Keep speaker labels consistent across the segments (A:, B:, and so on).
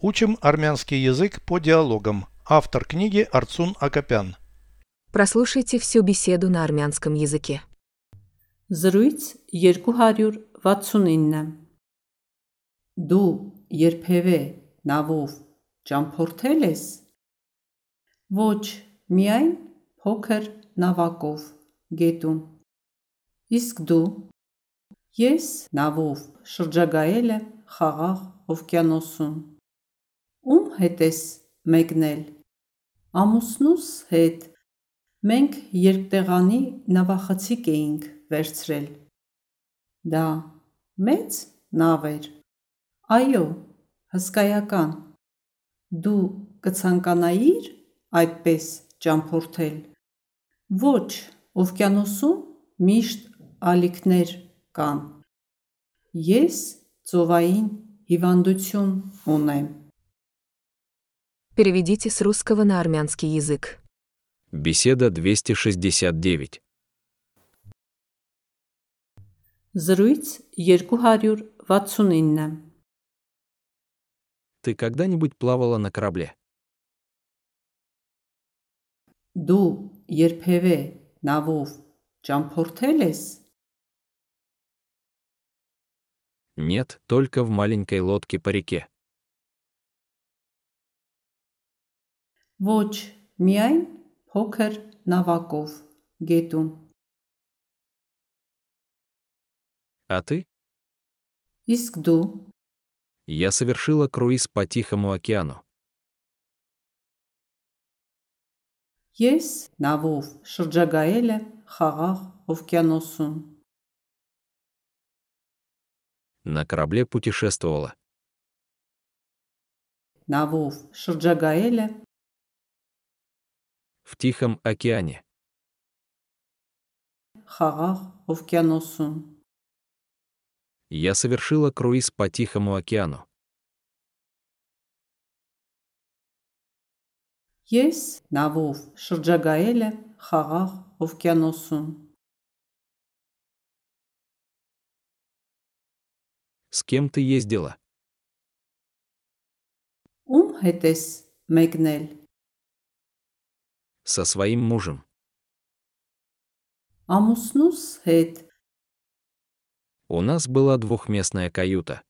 A: Учим армянский язык по диалогам. Автор книги Арцун Акопян.
B: Прослушайте всю беседу на армянском языке.
C: Զրույց 269 Դու երբևէ նավով ճամփորդել ես Ոչ, միայն փոքր նավակով գետում Իսկ դու Ես նավով շրջագայել եմ խաղաղ օվկիանոսում Ում հետ ես մեկնել Ամուսնուս հետ Մենք երկտեղանի նավախցիկ էինք վերցրել։ Դա մեծ նավ էր։ Այո, հսկայական։ Դու կցանկանայիր այդպես ճամփորդել։ Ոչ, օվկիանոսում միշտ ալիքներ կան։ Ես ծովային հիվանդություն ունեմ։
B: Переведите с русского на армянский язык.
D: Беседа 269.
C: Զրույց 269
D: Ты когда-нибудь плавала на корабле?
C: Դու երբևէ նավով ճամփորդել ես
D: Нет, только в маленькой лодке по реке.
C: Ոչ, միայն փոքր նավակով գետում։
D: А ты?
C: Իսկ դու
D: Я совершила круиз по Тихому океану.
C: Ես նավով շրջագայել եմ խաղաղ օվկիանոսում։
D: На корабле путешествовала.
C: Նավով շրջագայել եմ
D: В Тихом океане.
C: խաղաղ օվկիանոսում։
D: Я совершила круиз по Тихому океану.
C: Ես նավով շրջագայել եմ խաղաղ օվկիանոսում։
D: С кем ты ездила?
C: Ում հետ ես մեկնել։
D: Со своим мужем.
C: Ամուսնուս հետ
D: У нас была двухместная каюта.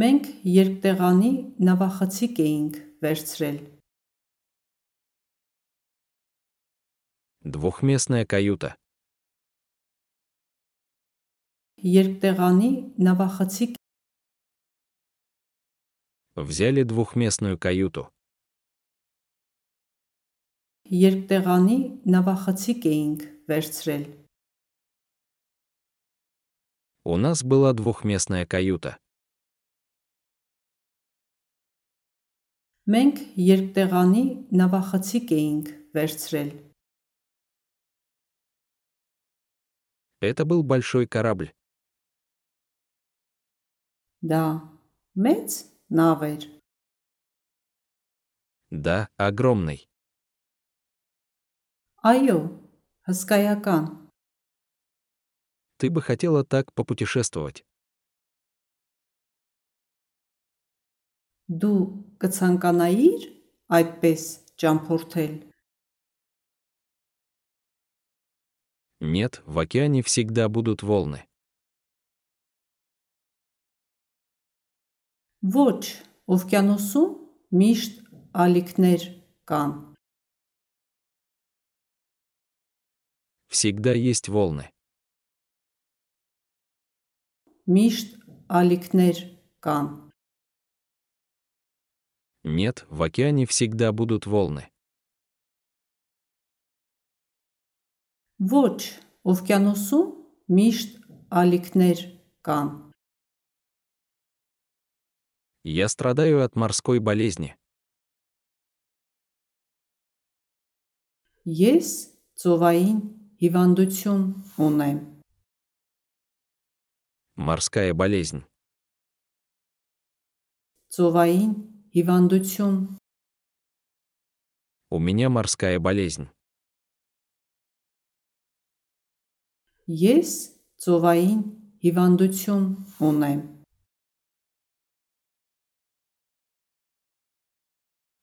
C: մենք երկտեղանի նավախցիկ էինք վերցրել։
D: Двухместная каюта.
C: Երկտեղանի նավախցիկ
D: Взяли двухместную каюту.
C: երկտեղանի նավախցիկ էինք վերցրել։
D: У нас была двухместная каюта.
C: Մենք երկտեղանի նավախցիկ էինք վերցրել։
D: Это был большой корабль.
C: Դա մեծ նավ էր։
D: Да, огромный.
C: Այո, հսկայական։
D: Ты бы хотела так попутешествовать.
C: Դու կցանկանայիր այդպես ճամփորդել։
D: Нет, в океане всегда будут волны.
C: Ոչ, օվկիանոսում միշտ ալիքներ կան։
D: Всегда есть волны.
C: Միշտ ալիքներ կան։
D: Нет, в океане всегда будут волны.
C: Ոչ, օվկիանոսում միշտ ալիքներ կան։
D: Я страдаю от морской болезни.
C: Ես ծովային հիվանդություն ունեմ։
D: Морская болезнь.
C: Ծովային հիվանդություն
D: У меня морская болезнь.
C: Ես ծովային հիվանդություն ունեմ։